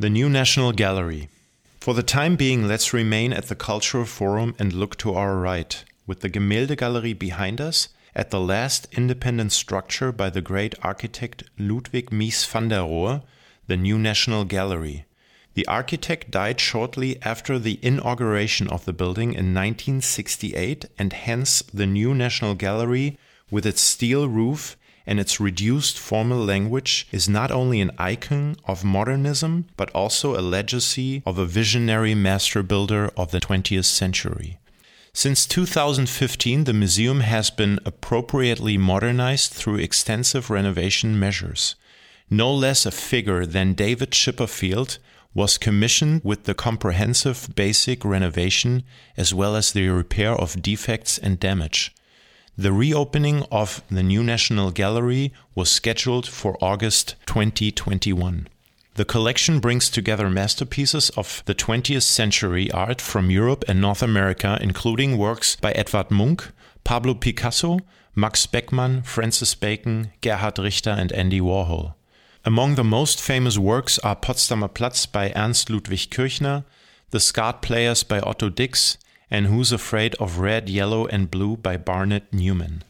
The New National Gallery. For the time being, let's remain at the Cultural Forum and look to our right, with the Gemäldegalerie behind us, at the last independent structure by the great architect Ludwig Mies van der Rohe, the New National Gallery. The architect died shortly after the inauguration of the building in 1968, and hence the New National Gallery, with its steel roof and its reduced formal language is not only an icon of modernism, but also a legacy of a visionary master builder of the 20th century. Since 2015, the museum has been appropriately modernized through extensive renovation measures. No less a figure than David Chipperfield was commissioned with the comprehensive basic renovation as well as the repair of defects and damage. The reopening of the new National Gallery was scheduled for August 2021. The collection brings together masterpieces of the 20th century art from Europe and North America, including works by Edvard Munch, Pablo Picasso, Max Beckmann, Francis Bacon, Gerhard Richter, and Andy Warhol. Among the most famous works are Potsdamer Platz by Ernst Ludwig Kirchner, The Skat Players by Otto Dix, and Who's Afraid of Red, Yellow, and Blue by Barnett Newman.